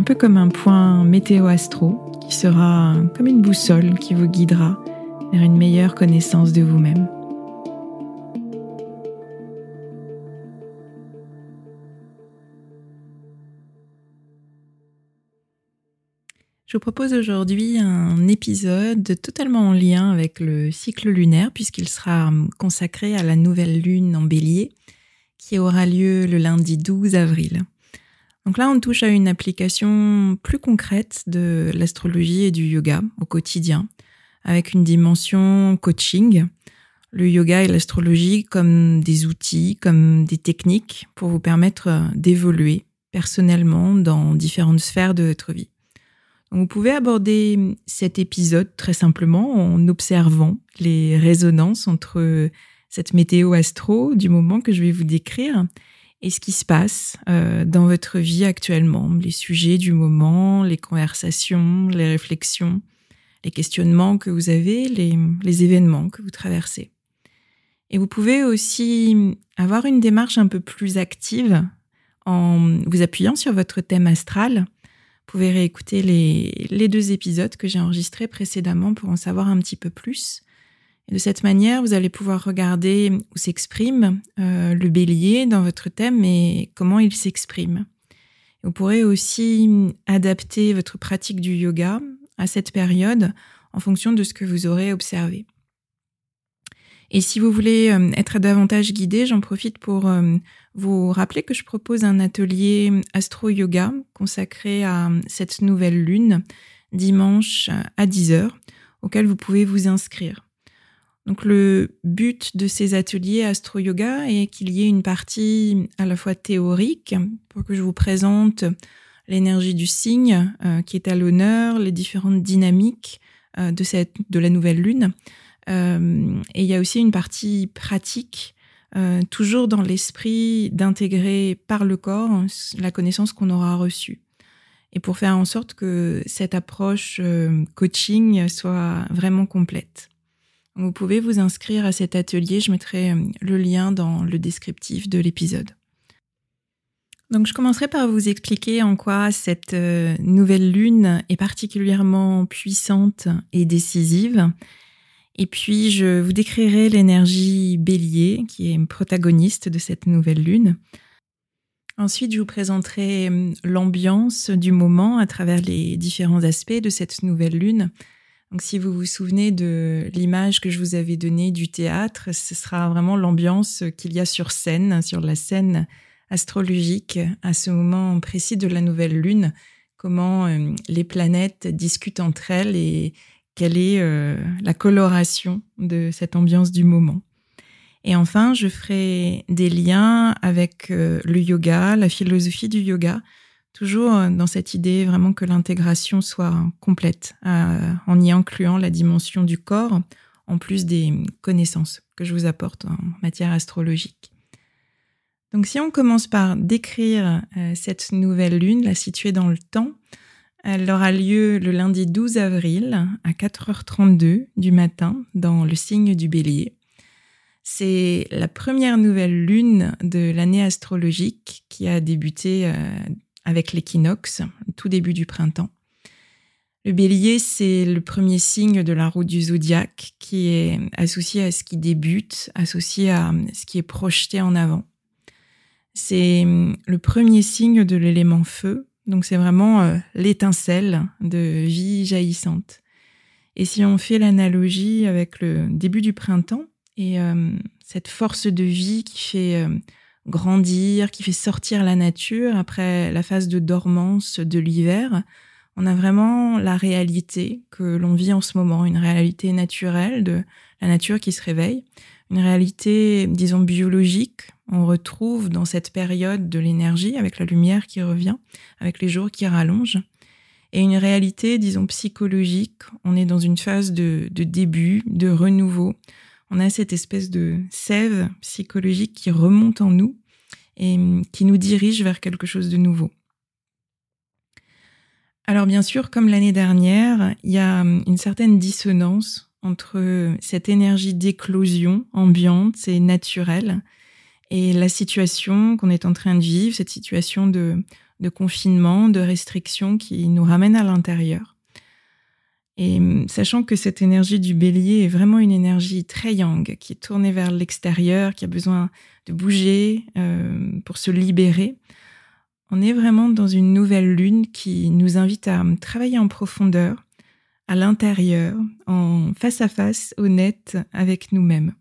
un peu comme un point météo-astro qui sera comme une boussole qui vous guidera vers une meilleure connaissance de vous-même. Je vous propose aujourd'hui un épisode totalement en lien avec le cycle lunaire puisqu'il sera consacré à la nouvelle lune en bélier qui aura lieu le lundi 12 avril. Donc là, on touche à une application plus concrète de l'astrologie et du yoga au quotidien, avec une dimension coaching. Le yoga et l'astrologie comme des outils, comme des techniques pour vous permettre d'évoluer personnellement dans différentes sphères de votre vie. vous pouvez aborder cet épisode très simplement en observant les résonances entre cette météo astro du moment que je vais vous décrire et ce qui se passe euh, dans votre vie actuellement, les sujets du moment, les conversations, les réflexions, les questionnements que vous avez, les, les événements que vous traversez. Et vous pouvez aussi avoir une démarche un peu plus active en vous appuyant sur votre thème astral. Vous pouvez réécouter les, les deux épisodes que j'ai enregistrés précédemment pour en savoir un petit peu plus de cette manière, vous allez pouvoir regarder où s'exprime euh, le bélier dans votre thème et comment il s'exprime. Vous pourrez aussi adapter votre pratique du yoga à cette période en fonction de ce que vous aurez observé. Et si vous voulez euh, être davantage guidé, j'en profite pour euh, vous rappeler que je propose un atelier astro-yoga consacré à cette nouvelle lune dimanche à 10h auquel vous pouvez vous inscrire. Donc le but de ces ateliers astro-yoga est qu'il y ait une partie à la fois théorique pour que je vous présente l'énergie du signe euh, qui est à l'honneur, les différentes dynamiques euh, de, cette, de la nouvelle lune. Euh, et il y a aussi une partie pratique, toujours dans l'esprit d'intégrer par le corps la connaissance qu'on aura reçue. Et pour faire en sorte que cette approche coaching soit vraiment complète. Vous pouvez vous inscrire à cet atelier, je mettrai euh, le lien dans le descriptif de l'épisode. Donc je commencerai par vous expliquer en quoi cette euh, nouvelle lune est particulièrement puissante et décisive. Et puis je vous décrirai l'énergie bélier qui est protagoniste de cette nouvelle lune. Ensuite, je vous présenterai euh, l'ambiance du moment à travers les différents aspects de cette nouvelle lune donc, si vous vous souvenez de l'image que je vous avais donnée du théâtre, ce sera vraiment l'ambiance qu'il y a sur scène, sur la scène astrologique à ce moment précis de la nouvelle lune, comment euh, les planètes discutent entre elles et quelle est la coloration de cette ambiance du moment. Et enfin, je ferai des liens avec le yoga, la philosophie du yoga, toujours dans cette idée vraiment que l'intégration soit complète, en y incluant la dimension du corps, en plus des connaissances que je vous apporte en matière astrologique. Donc si on commence par décrire euh, cette nouvelle lune, la situer dans le temps, elle aura lieu le lundi 12 avril à 4h32 du matin dans le signe du bélier. C'est la première nouvelle lune de l'année astrologique qui a débuté euh, avec l'équinoxe, tout début du printemps. Le bélier, c'est le premier signe de la route du zodiaque qui est associé à ce qui débute, associé à ce qui est projeté en avant. C'est hum, le premier signe de l'élément feu, donc c'est vraiment euh, l'étincelle de vie jaillissante. Et si on fait l'analogie avec le début du printemps et euh, cette force de vie qui fait euh, grandir, qui fait sortir la nature après la phase de dormance de l'hiver, on a vraiment la réalité que l'on vit en ce moment, une réalité naturelle de la nature qui se réveille, une réalité, disons, biologique. On retrouve dans cette période de l'énergie avec la lumière qui revient, avec les jours qui rallongent. Et une réalité, disons, psychologique. On est dans une phase de, de début, de renouveau. On a cette espèce de sève psychologique qui remonte en nous et qui nous dirige vers quelque chose de nouveau. Alors bien sûr, comme l'année dernière, il y a hum, une certaine dissonance entre cette énergie d'éclosion ambiante et naturelle et la situation qu'on est en train de vivre, cette situation de, confinement, de restriction qui nous ramène à l'intérieur. Et hum, sachant que cette énergie du bélier est vraiment une énergie très yang, qui est tournée vers l'extérieur, qui a besoin de bouger euh, pour se libérer, on est vraiment dans une nouvelle lune qui nous invite à travailler en profondeur, à l'intérieur, en face à face, honnête avec nous-mêmes.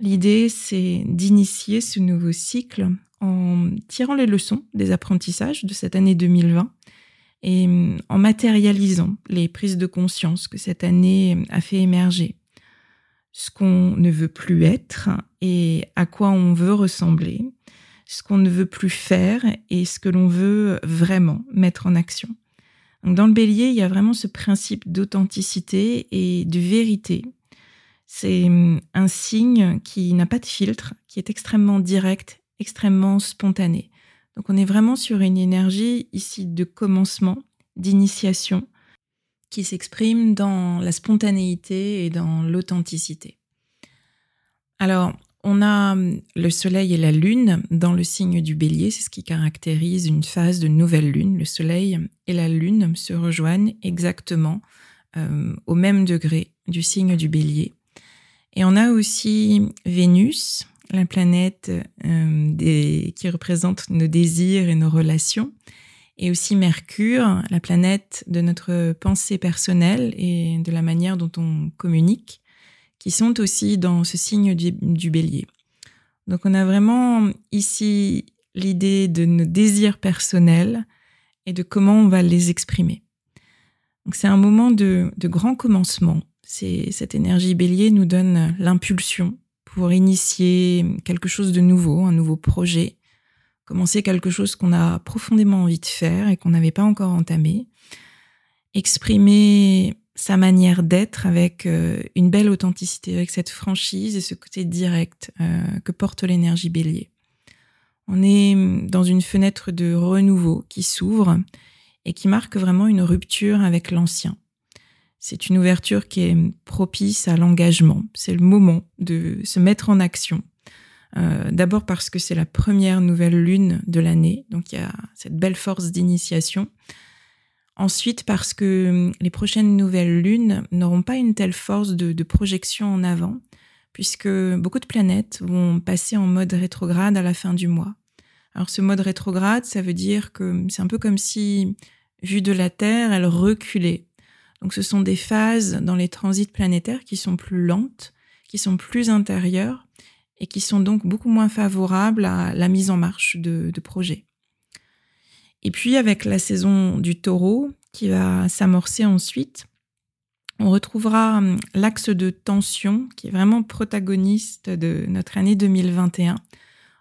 L'idée, c'est d'initier ce nouveau cycle en tirant les leçons des apprentissages de cette année 2020 et en matérialisant les prises de conscience que cette année a fait émerger. Ce qu'on ne veut plus être et à quoi on veut ressembler, ce qu'on ne veut plus faire et ce que l'on veut vraiment mettre en action. dans le bélier, il y a vraiment ce principe d'authenticité et de vérité. C'est hum, un signe qui n'a pas de filtre, qui est extrêmement direct, extrêmement spontané. Donc on est vraiment sur une énergie ici de commencement, d'initiation, qui s'exprime dans la spontanéité et dans l'authenticité. Alors, on a hum, le Soleil et la Lune dans le signe du bélier, c'est ce qui caractérise une phase de nouvelle Lune. Le Soleil et la Lune se rejoignent exactement euh, au même degré du signe du bélier. Et on a aussi Vénus, la planète euh, qui représente nos désirs et nos relations, et aussi Mercure, la planète de notre pensée personnelle et de la manière dont on communique qui sont aussi dans ce signe du, bélier. Donc on a vraiment ici l'idée de nos désirs personnels et de comment on va les exprimer. Donc c'est un moment de, de grand commencement. C'est cette énergie bélier nous donne l'impulsion pour initier quelque chose de nouveau, un nouveau projet, commencer quelque chose qu'on a profondément envie de faire et qu'on n'avait pas encore entamé, exprimer sa manière d'être avec euh, une belle authenticité, avec cette franchise et ce côté direct euh, que porte l'énergie bélier. On est dans une fenêtre de renouveau qui s'ouvre et qui marque vraiment une rupture avec l'ancien. C'est une ouverture qui est propice à l'engagement. C'est le moment de se mettre en action. Euh, D'abord parce que c'est la première nouvelle lune de l'année, donc il y a cette belle force d'initiation. Ensuite, parce que hum, les prochaines nouvelles lunes n'auront pas une telle force de, projection en avant, puisque beaucoup de planètes vont passer en mode rétrograde à la fin du mois. Alors ce mode rétrograde, ça veut dire que hum, c'est un peu comme si, vu de la Terre, elle reculait. Donc ce sont des phases dans les transits planétaires qui sont plus lentes, qui sont plus intérieures et qui sont donc beaucoup moins favorables à la mise en marche de projets. Et puis avec la saison du taureau qui va s'amorcer ensuite, on retrouvera hum, l'axe de tension qui est vraiment protagoniste de notre année 2021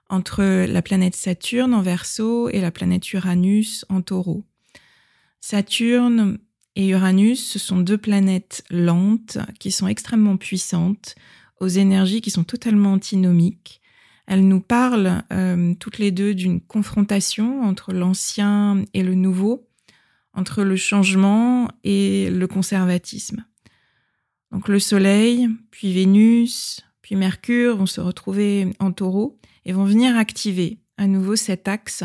entre la planète Saturne en verso et la planète Uranus en taureau. Saturne et Uranus, ce sont deux planètes lentes qui sont extrêmement puissantes, aux énergies qui sont totalement antinomiques. Elles nous parlent euh, toutes les deux d'une confrontation entre l'ancien et le nouveau, entre le changement et le conservatisme. Donc le Soleil, puis Vénus, puis Mercure vont se retrouver en taureau et vont venir activer à nouveau cet axe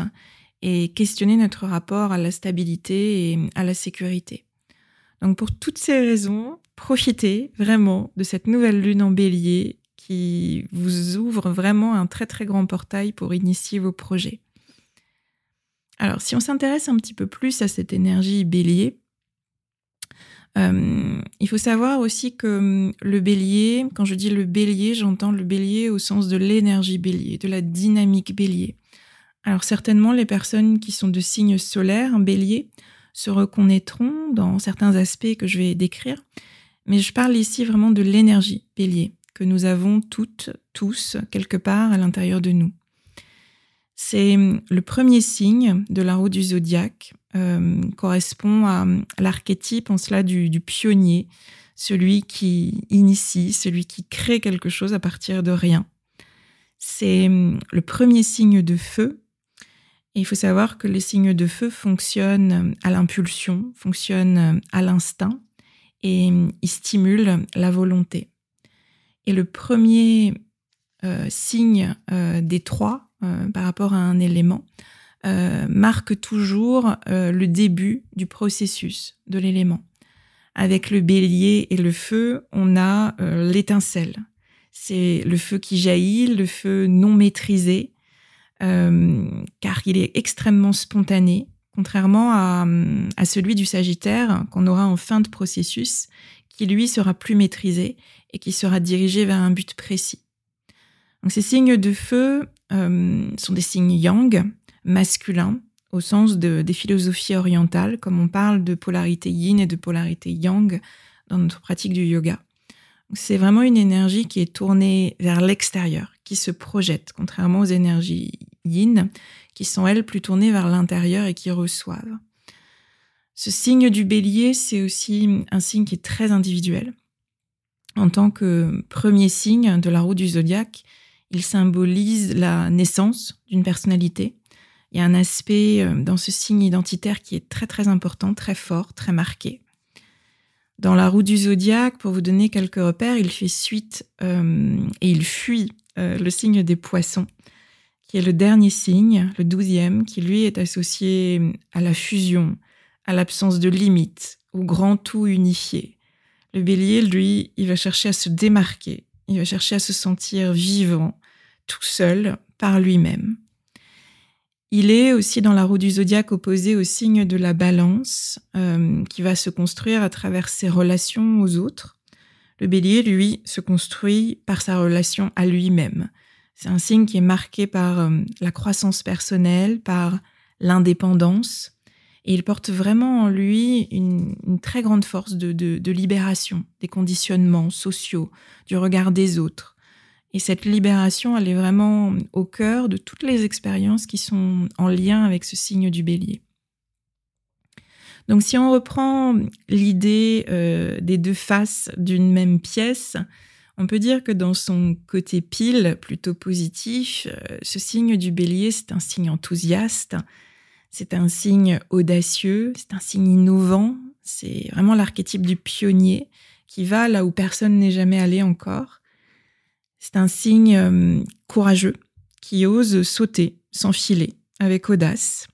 et questionner notre rapport à la stabilité et à la sécurité. Donc pour toutes ces raisons, profitez vraiment de cette nouvelle lune en bélier qui vous ouvre vraiment un très très grand portail pour initier vos projets. Alors si on s'intéresse un petit peu plus à cette énergie bélier, euh, il faut savoir aussi que le bélier, quand je dis le bélier, j'entends le bélier au sens de l'énergie bélier, de la dynamique bélier. Alors certainement les personnes qui sont de signe solaire, bélier, se reconnaîtront dans certains aspects que je vais décrire, mais je parle ici vraiment de l'énergie bélier que nous avons toutes, tous, quelque part à l'intérieur de nous. C'est le premier signe de la roue du zodiaque, euh, correspond à, l'archétype en cela du, du, pionnier, celui qui initie, celui qui crée quelque chose à partir de rien. C'est le premier signe de feu il faut savoir que les signes de feu fonctionnent à l'impulsion, fonctionnent à l'instinct et ils stimulent la volonté. Et le premier euh, signe euh, des trois euh, par rapport à un élément marque toujours le début du processus de l'élément. Avec le bélier et le feu, on a l'étincelle. C'est le feu qui jaillit, le feu non maîtrisé, euh, car il est extrêmement spontané, contrairement à, celui du Sagittaire qu'on aura en fin de processus, qui lui sera plus maîtrisé et qui sera dirigé vers un but précis. Donc ces signes de feu euh, sont des signes yang, masculins, au sens de, des philosophies orientales, comme on parle de polarité yin et de polarité yang dans notre pratique du yoga. C'est vraiment une énergie qui est tournée vers l'extérieur, se projette, contrairement aux énergies yin, qui sont elles plus tournées vers l'intérieur et qui reçoivent. Ce signe du bélier, c'est aussi un signe qui est très individuel. En tant que premier signe de la roue du zodiaque, il symbolise la naissance d'une personnalité. Il y a un aspect euh, dans ce signe identitaire qui est très très important, très fort, très marqué. Dans la roue du zodiaque, pour vous donner quelques repères, il fait suite euh, et il fuit euh, le signe des poissons qui est le dernier signe, le douzième, qui lui est associé à la fusion, à l'absence de limites, au grand tout unifié. Le bélier, lui, il va chercher à se démarquer, il va chercher à se sentir vivant, tout seul, par lui-même. Il est aussi dans la roue du zodiaque opposé au signe de la balance, euh, qui va se construire à travers ses relations aux autres. Le bélier, lui, se construit par sa relation à lui-même. C'est un signe qui est marqué par euh, la croissance personnelle, par l'indépendance, et il porte vraiment en lui une, très grande force de, libération des conditionnements sociaux, du regard des autres. Et cette libération, elle est vraiment au cœur de toutes les expériences qui sont en lien avec ce signe du bélier. Donc si on reprend l'idée euh, des deux faces d'une même pièce, on peut dire que dans son côté pile, plutôt positif, euh, ce signe du bélier, c'est un signe enthousiaste, c'est un signe audacieux, c'est un signe innovant, c'est vraiment l'archétype du pionnier qui va là où personne n'est jamais allé encore. C'est un signe euh, courageux qui ose sauter, s'enfiler avec audace.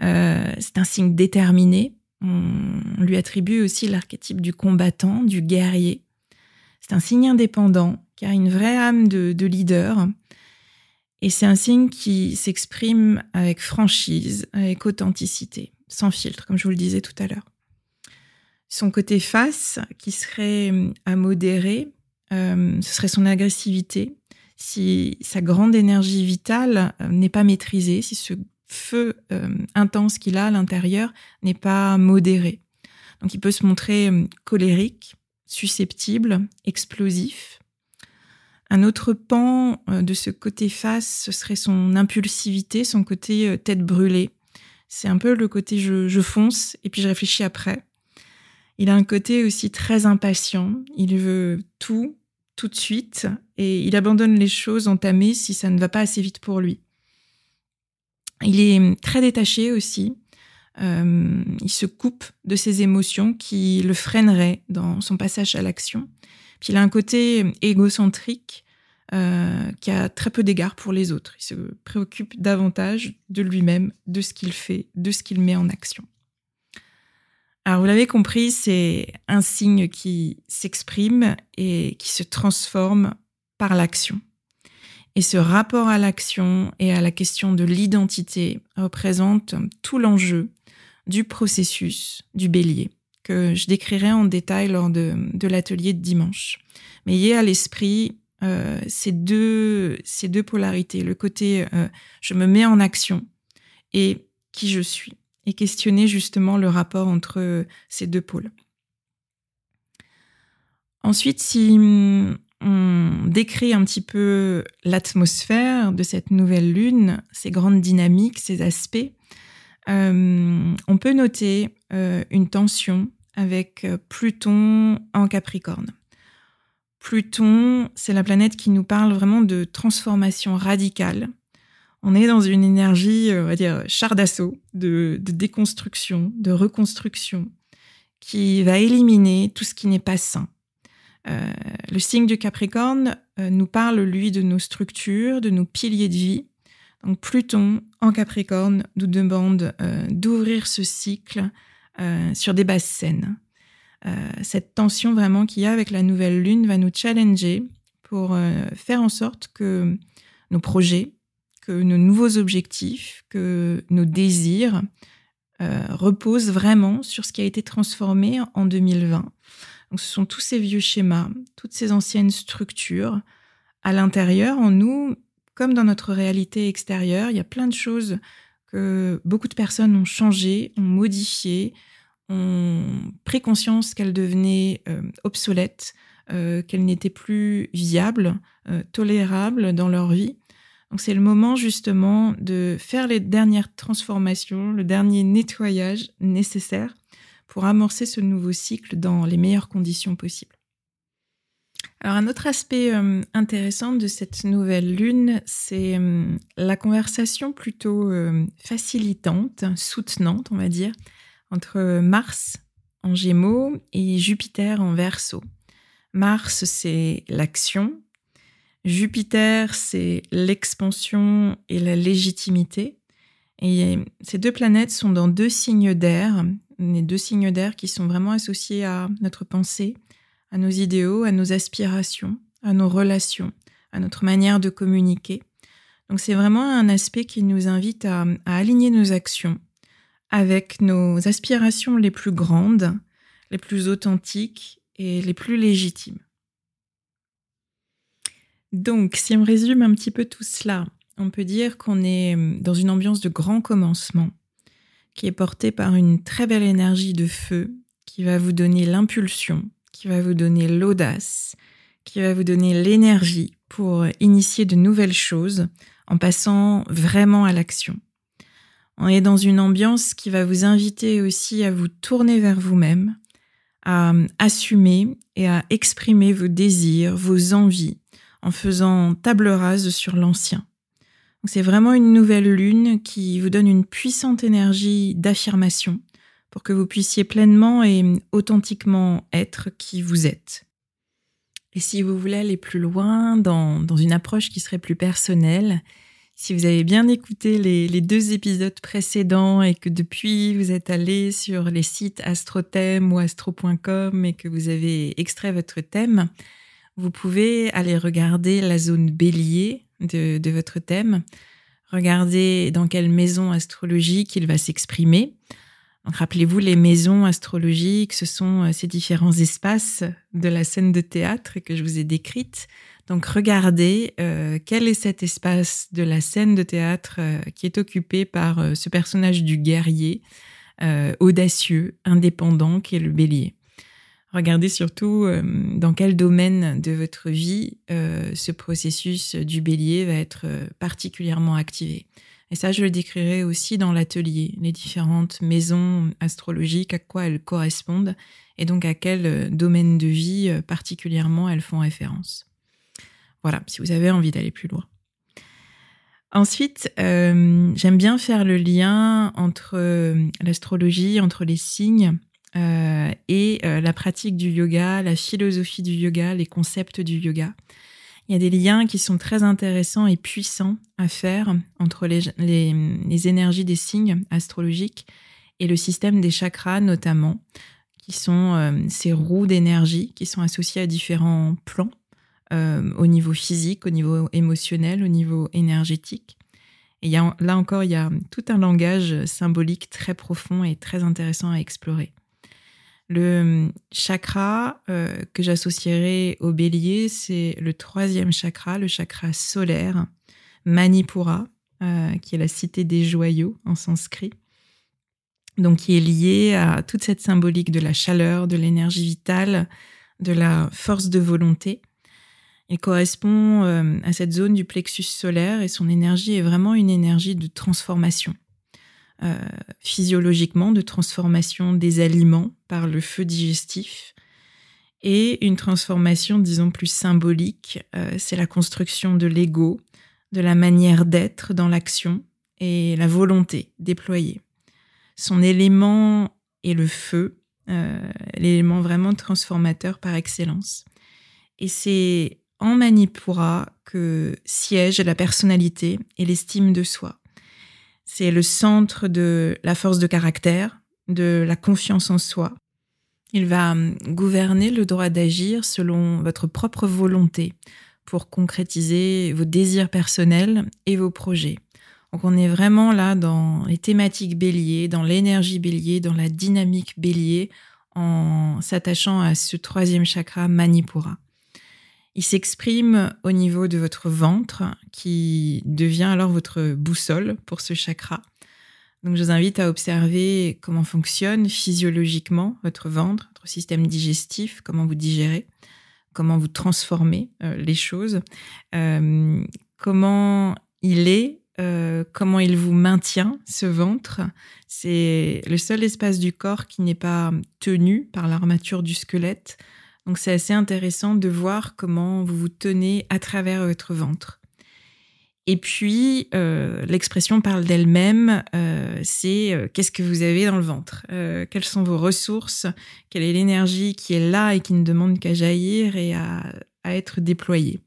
C'est un signe déterminé. On lui attribue aussi l'archétype du combattant, du guerrier. C'est un signe indépendant qui a une vraie âme de, leader. Et c'est un signe qui s'exprime avec franchise, avec authenticité, sans filtre, comme je vous le disais tout à l'heure. Son côté face, qui serait à modérer, euh, ce serait son agressivité. Si sa grande énergie vitale euh, n'est pas maîtrisée, si ce feu intense qu'il a à l'intérieur n'est pas modéré. Donc il peut se montrer colérique, susceptible, explosif. Un autre pan euh, de ce côté face, ce serait son impulsivité, son côté euh, tête brûlée. C'est un peu le côté je, fonce et puis je réfléchis après. Il a un côté aussi très impatient. Il veut tout, tout de suite, et il abandonne les choses entamées si ça ne va pas assez vite pour lui. Il est très détaché aussi. Euh, il se coupe de ses émotions qui le freineraient dans son passage à l'action. Puis il a un côté égocentrique euh, qui a très peu d'égard pour les autres. Il se préoccupe davantage de lui-même, de ce qu'il fait, de ce qu'il met en action. Alors vous l'avez compris, c'est un signe qui s'exprime et qui se transforme par l'action. Et ce rapport à l'action et à la question de l'identité représente tout l'enjeu du processus du bélier, que je décrirai en détail lors de, l'atelier de dimanche. Mais ayez à l'esprit euh, ces, deux, ces deux polarités, le côté euh, je me mets en action et qui je suis, et questionner justement le rapport entre ces deux pôles. Ensuite, si on décrit un petit peu l'atmosphère de cette nouvelle lune, ses grandes dynamiques, ses aspects, euh, on peut noter euh, une tension avec euh, Pluton en Capricorne. Pluton, c'est la planète qui nous parle vraiment de transformation radicale. On est dans une énergie, on va dire, char d'assaut, de, déconstruction, de reconstruction, qui va éliminer tout ce qui n'est pas sain. Le signe du Capricorne nous parle, lui, de nos structures, de nos piliers de vie, donc Pluton en Capricorne nous demande euh, d'ouvrir ce cycle euh, sur des bases saines. Euh, cette tension vraiment qu'il y a avec la nouvelle lune va nous challenger pour faire en sorte que nos projets, que nos nouveaux objectifs, que nos désirs reposent vraiment sur ce qui a été transformé en 2020. Donc, ce sont tous ces vieux schémas, toutes ces anciennes structures à l'intérieur en nous, comme dans notre réalité extérieure, il y a plein de choses que beaucoup de personnes ont changé, ont modifié, ont pris conscience qu'elles devenaient euh, obsolètes, euh, qu'elles n'étaient plus viables, euh, tolérables dans leur vie. Donc c'est le moment justement de faire les dernières transformations, le dernier nettoyage nécessaire pour amorcer ce nouveau cycle dans les meilleures conditions possibles. Alors un autre aspect euh, intéressant de cette nouvelle lune, c'est euh, la conversation plutôt euh, facilitante, soutenante, on va dire, entre Mars en Gémeaux et Jupiter en Verseau. Mars, c'est l'action. Jupiter, c'est l'expansion et la légitimité. Et ces deux planètes sont dans deux signes d'air, les deux signes d'air qui sont vraiment associés à notre pensée, à nos idéaux, à nos aspirations, à nos relations, à notre manière de communiquer. Donc c'est vraiment un aspect qui nous invite à, aligner nos actions avec nos aspirations les plus grandes, les plus authentiques et les plus légitimes. Donc, si on résume un petit peu tout cela, on peut dire qu'on est dans une ambiance de grand commencement qui est portée par une très belle énergie de feu qui va vous donner l'impulsion, qui va vous donner l'audace, qui va vous donner l'énergie pour initier de nouvelles choses en passant vraiment à l'action. On est dans une ambiance qui va vous inviter aussi à vous tourner vers vous-même, à assumer et à exprimer vos désirs, vos envies, en faisant table rase sur l'ancien. C'est vraiment une nouvelle lune qui vous donne une puissante énergie d'affirmation, pour que vous puissiez pleinement et authentiquement être qui vous êtes. Et si vous voulez aller plus loin dans, une approche qui serait plus personnelle, si vous avez bien écouté les, deux épisodes précédents et que depuis vous êtes allé sur les sites astrothème ou astro.com et que vous avez extrait votre thème, vous pouvez aller regarder la zone bélier de, de votre thème, regarder dans quelle maison astrologique il va s'exprimer rappelez-vous, les maisons astrologiques, ce sont euh, ces différents espaces de la scène de théâtre que je vous ai décrite. Donc regardez euh, quel est cet espace de la scène de théâtre euh, qui est occupé par ce personnage du guerrier audacieux, indépendant, qui est le bélier. Regardez surtout euh, dans quel domaine de votre vie euh, ce processus du bélier va être euh, particulièrement activé. Et ça, je le décrirai aussi dans l'atelier, les différentes maisons astrologiques, à quoi elles correspondent et donc à quel domaine de vie particulièrement elles font référence. Voilà, si vous avez envie d'aller plus loin. Ensuite, j'aime bien faire le lien entre l'astrologie, entre les signes euh, et euh, la pratique du yoga, la philosophie du yoga, les concepts du yoga. Il y a des liens qui sont très intéressants et puissants à faire entre les, les, énergies des signes astrologiques et le système des chakras notamment, qui sont euh, ces roues d'énergie qui sont associées à différents plans au niveau physique, au niveau émotionnel, au niveau énergétique. Et là encore, il y a tout un langage symbolique très profond et très intéressant à explorer. Le hum, chakra euh, que j'associerai au bélier, c'est le troisième chakra, le chakra solaire, Manipura, euh, qui est la cité des joyaux en sanskrit. Donc, qui est lié à toute cette symbolique de la chaleur, de l'énergie vitale, de la force de volonté. Il correspond euh, à cette zone du plexus solaire et son énergie est vraiment une énergie de transformation. Euh, physiologiquement de transformation des aliments par le feu digestif et une transformation, disons, plus symbolique, euh, c'est la construction de l'ego, de la manière d'être dans l'action et la volonté déployée. Son élément est le feu, euh, l'élément vraiment transformateur par excellence. Et c'est en Manipura que siège la personnalité et l'estime de soi. C'est le centre de la force de caractère, de la confiance en soi. Il va hum, gouverner le droit d'agir selon votre propre volonté pour concrétiser vos désirs personnels et vos projets. Donc on est vraiment là dans les thématiques bélier, dans l'énergie bélier, dans la dynamique bélier, en s'attachant à ce troisième chakra Manipura. Il s'exprime au niveau de votre ventre, qui devient alors votre boussole pour ce chakra. Donc, je vous invite à observer comment fonctionne physiologiquement votre ventre, votre système digestif, comment vous digérez, comment vous transformez euh, les choses, euh, comment il est, euh, comment il vous maintient, ce ventre. C'est le seul espace du corps qui n'est pas tenu par l'armature du squelette. Donc c'est assez intéressant de voir comment vous vous tenez à travers votre ventre. Et puis, euh, l'expression parle d'elle-même, euh, c'est euh, qu'est-ce que vous avez dans le ventre Quelles sont vos ressources Quelle est l'énergie qui est là et qui ne demande qu'à jaillir et à, à, être déployée?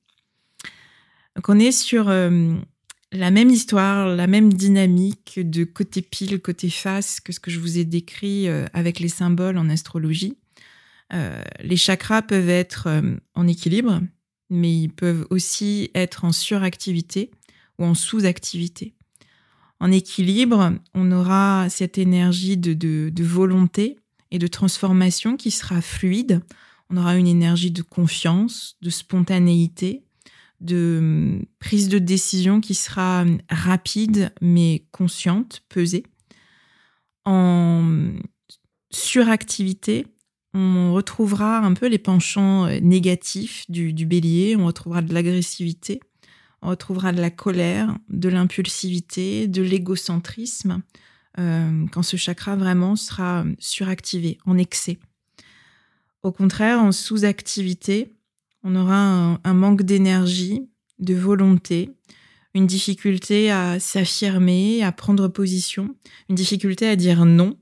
Donc on est sur la même histoire, la même dynamique de côté pile, côté face que ce que je vous ai décrit avec les symboles en astrologie. Euh, les chakras peuvent être euh, en équilibre, mais ils peuvent aussi être en suractivité ou en sous-activité. En équilibre, on aura cette énergie de, volonté et de transformation qui sera fluide. On aura une énergie de confiance, de spontanéité, de hum, prise de décision qui sera rapide mais consciente, pesée. En suractivité, on retrouvera un peu les penchants euh, négatifs du, bélier, on retrouvera de l'agressivité, on retrouvera de la colère, de l'impulsivité, de l'égocentrisme, euh, quand ce chakra vraiment sera suractivé, en excès. Au contraire, en sous-activité, on aura un manque d'énergie, de volonté, une difficulté à s'affirmer, à prendre position, une difficulté à dire non,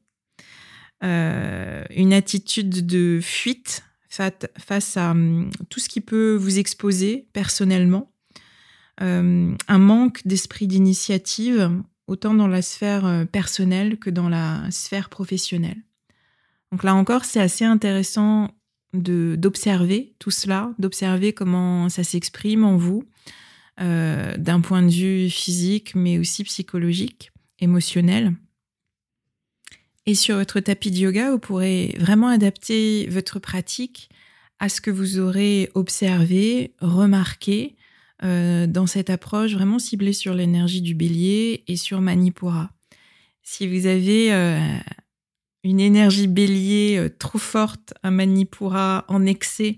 euh, une attitude de fuite face à hum, tout ce qui peut vous exposer personnellement, euh, un manque d'esprit d'initiative, autant dans la sphère euh, personnelle que dans la sphère professionnelle. Donc là encore, c'est assez intéressant d'observer tout cela, d'observer comment ça s'exprime en vous, d'un point de vue physique, mais aussi psychologique, émotionnel. Et sur votre tapis de yoga, vous pourrez vraiment adapter votre pratique à ce que vous aurez observé, remarqué euh, dans cette approche vraiment ciblée sur l'énergie du bélier et sur Manipura. Si vous avez euh, une énergie bélier euh, trop forte, un manipura en excès,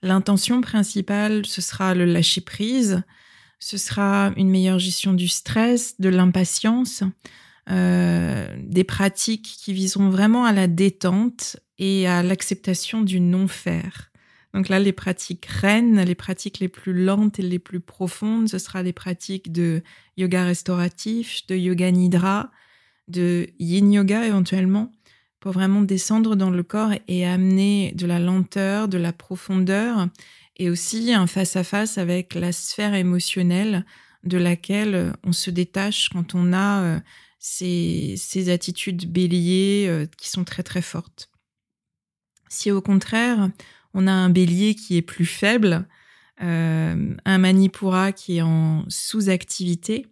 l'intention principale, ce sera le lâcher prise, ce sera une meilleure gestion du stress, de l'impatience, euh, des pratiques qui viseront vraiment à la détente et à l'acceptation du non-faire. Donc là, les pratiques reines, les pratiques les plus lentes et les plus profondes, ce sera les pratiques de yoga restauratif, de yoga nidra, de yin yoga éventuellement, pour vraiment descendre dans le corps et amener de la lenteur, de la profondeur et aussi un face-à-face avec la sphère émotionnelle de laquelle on se détache quand on a euh, ces, attitudes béliers euh, qui sont très très fortes. Si au contraire, on a un bélier qui est plus faible, euh, un manipura qui est en sous-activité,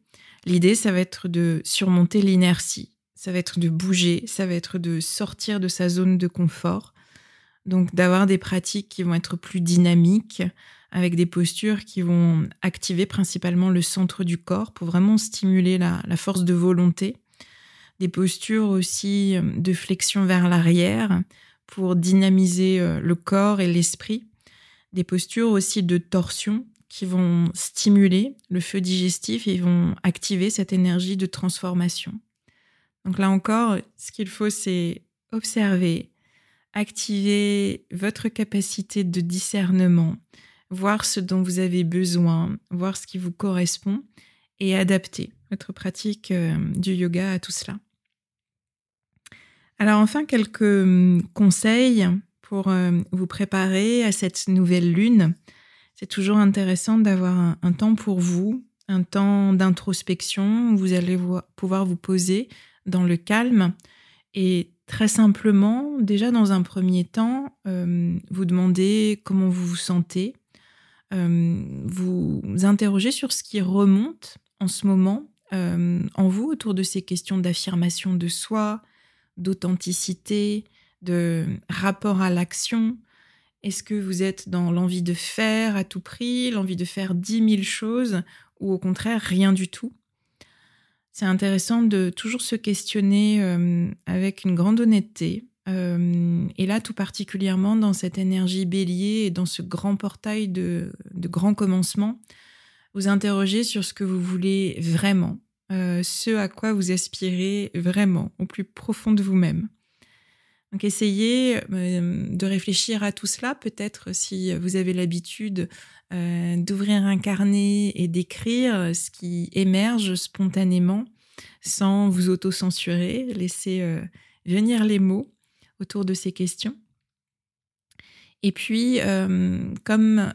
l'idée, ça va être de surmonter l'inertie, ça va être de bouger, ça va être de sortir de sa zone de confort, donc d'avoir des pratiques qui vont être plus dynamiques, avec des postures qui vont activer principalement le centre du corps pour vraiment stimuler la, force de volonté. Des postures aussi de flexion vers l'arrière, pour dynamiser euh, le corps et l'esprit. Des postures aussi de torsion qui vont stimuler le feu digestif et vont activer cette énergie de transformation. Donc là encore, ce qu'il faut, c'est observer, activer votre capacité de discernement, voir ce dont vous avez besoin, voir ce qui vous correspond et adapter votre pratique euh, du yoga à tout cela. Alors enfin, quelques hum, conseils pour euh, vous préparer à cette nouvelle lune. C'est toujours intéressant d'avoir un, temps pour vous, un temps d'introspection où vous allez pouvoir vous poser dans le calme et très simplement, déjà dans un premier temps, euh, vous demander comment vous vous sentez, vous interroger sur ce qui remonte en ce moment en vous autour de ces questions d'affirmation de soi, d'authenticité, de rapport à l'action Est-ce que vous êtes dans l'envie de faire à tout prix, l'envie de faire dix mille choses, ou au contraire rien du tout? C'est intéressant de toujours se questionner euh, avec une grande honnêteté. Euh, et là, tout particulièrement dans cette énergie bélier et dans ce grand portail de, de grand commencement, vous interroger sur ce que vous voulez vraiment, euh, ce à quoi vous aspirez vraiment, au plus profond de vous-même. Donc essayez euh, de réfléchir à tout cela, peut-être si vous avez l'habitude d'ouvrir un carnet et d'écrire ce qui émerge spontanément sans vous auto-censurer, laissez venir les mots autour de ces questions. Et puis, euh, comme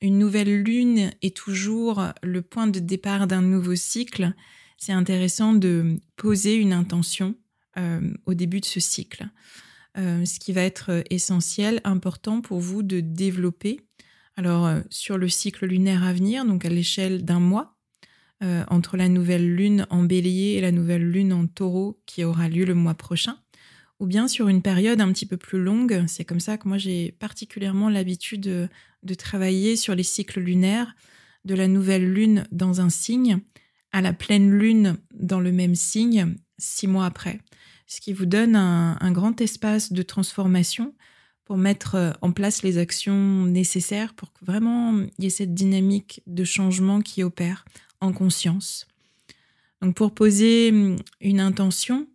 une nouvelle lune est toujours le point de départ d'un nouveau cycle, c'est intéressant de poser une intention euh, au début de ce cycle. Euh, ce qui va être essentiel, important pour vous de développer. Alors, sur le cycle lunaire à venir, donc à l'échelle d'un mois, entre la nouvelle lune en bélier et la nouvelle lune en taureau qui aura lieu le mois prochain, ou bien sur une période un petit peu plus longue. C'est comme ça que moi j'ai particulièrement l'habitude de, travailler sur les cycles lunaires, de la nouvelle lune dans un signe à la pleine lune dans le même signe six mois après. Ce qui vous donne un, grand espace de transformation pour mettre en place les actions nécessaires pour que vraiment il y ait cette dynamique de changement qui opère en conscience. Donc pour poser une intention,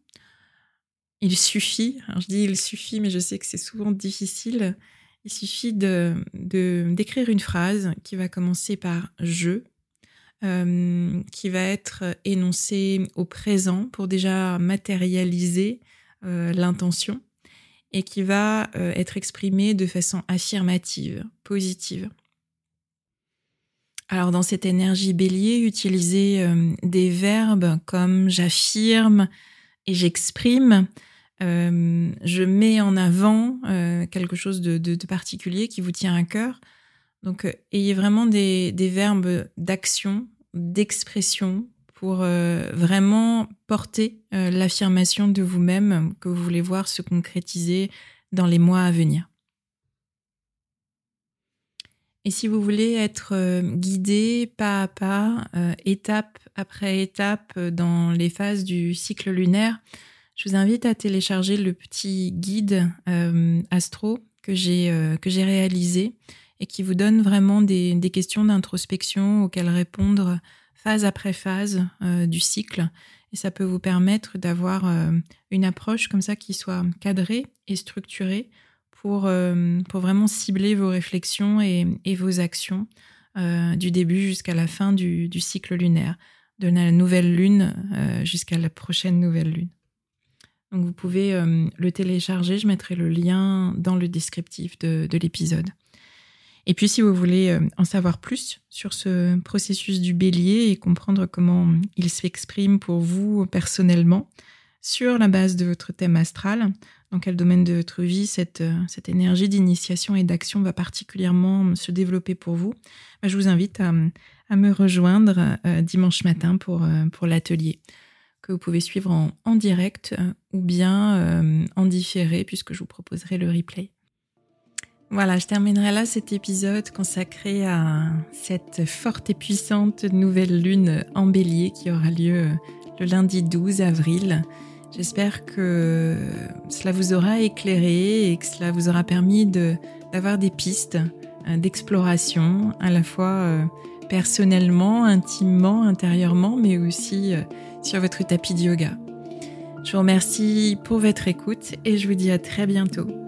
il suffit, je dis il suffit, mais je sais que c'est souvent difficile, il suffit de, d'écrire une phrase qui va commencer par je, euh, qui va être énoncée au présent pour déjà matérialiser euh, l'intention et qui va euh, être exprimée de façon affirmative, positive. Alors dans cette énergie bélier, utilisez des verbes comme j'affirme et j'exprime euh, je mets en avant euh, quelque chose de, particulier qui vous tient à cœur. Donc, euh, ayez vraiment des, verbes d'action, d'expression pour vraiment porter l'affirmation de vous-même que vous voulez voir se concrétiser dans les mois à venir. Et si vous voulez être guidé pas à pas, étape après étape dans les phases du cycle lunaire, je vous invite à télécharger le petit guide astro que j'ai réalisé et qui vous donne vraiment des, questions d'introspection auxquelles répondre phase après phase du cycle. Et ça peut vous permettre d'avoir une approche comme ça qui soit cadrée et structurée pour, pour vraiment cibler vos réflexions et, vos actions euh, du début jusqu'à la fin du, cycle lunaire, de la nouvelle lune euh, jusqu'à la prochaine nouvelle lune. Donc vous pouvez euh, le télécharger, je mettrai le lien dans le descriptif de, de l'épisode. Et puis si vous voulez en savoir plus sur ce processus du bélier et comprendre comment il s'exprime pour vous personnellement, sur la base de votre thème astral, dans quel domaine de votre vie cette, euh, énergie d'initiation et d'action va particulièrement se développer pour vous, bah, je vous invite à, me rejoindre euh, dimanche matin euh, pour l'atelier que vous pouvez suivre en, direct ou bien en différé puisque je vous proposerai le replay. Voilà, je terminerai là cet épisode consacré à cette forte et puissante nouvelle lune en bélier qui aura lieu le lundi 12 avril. J'espère que cela vous aura éclairé et que cela vous aura permis d'avoir des pistes euh, d'exploration, à la fois euh, personnellement, intimement, intérieurement, mais aussi euh, sur votre tapis de yoga. Je vous remercie pour votre écoute et je vous dis à très bientôt.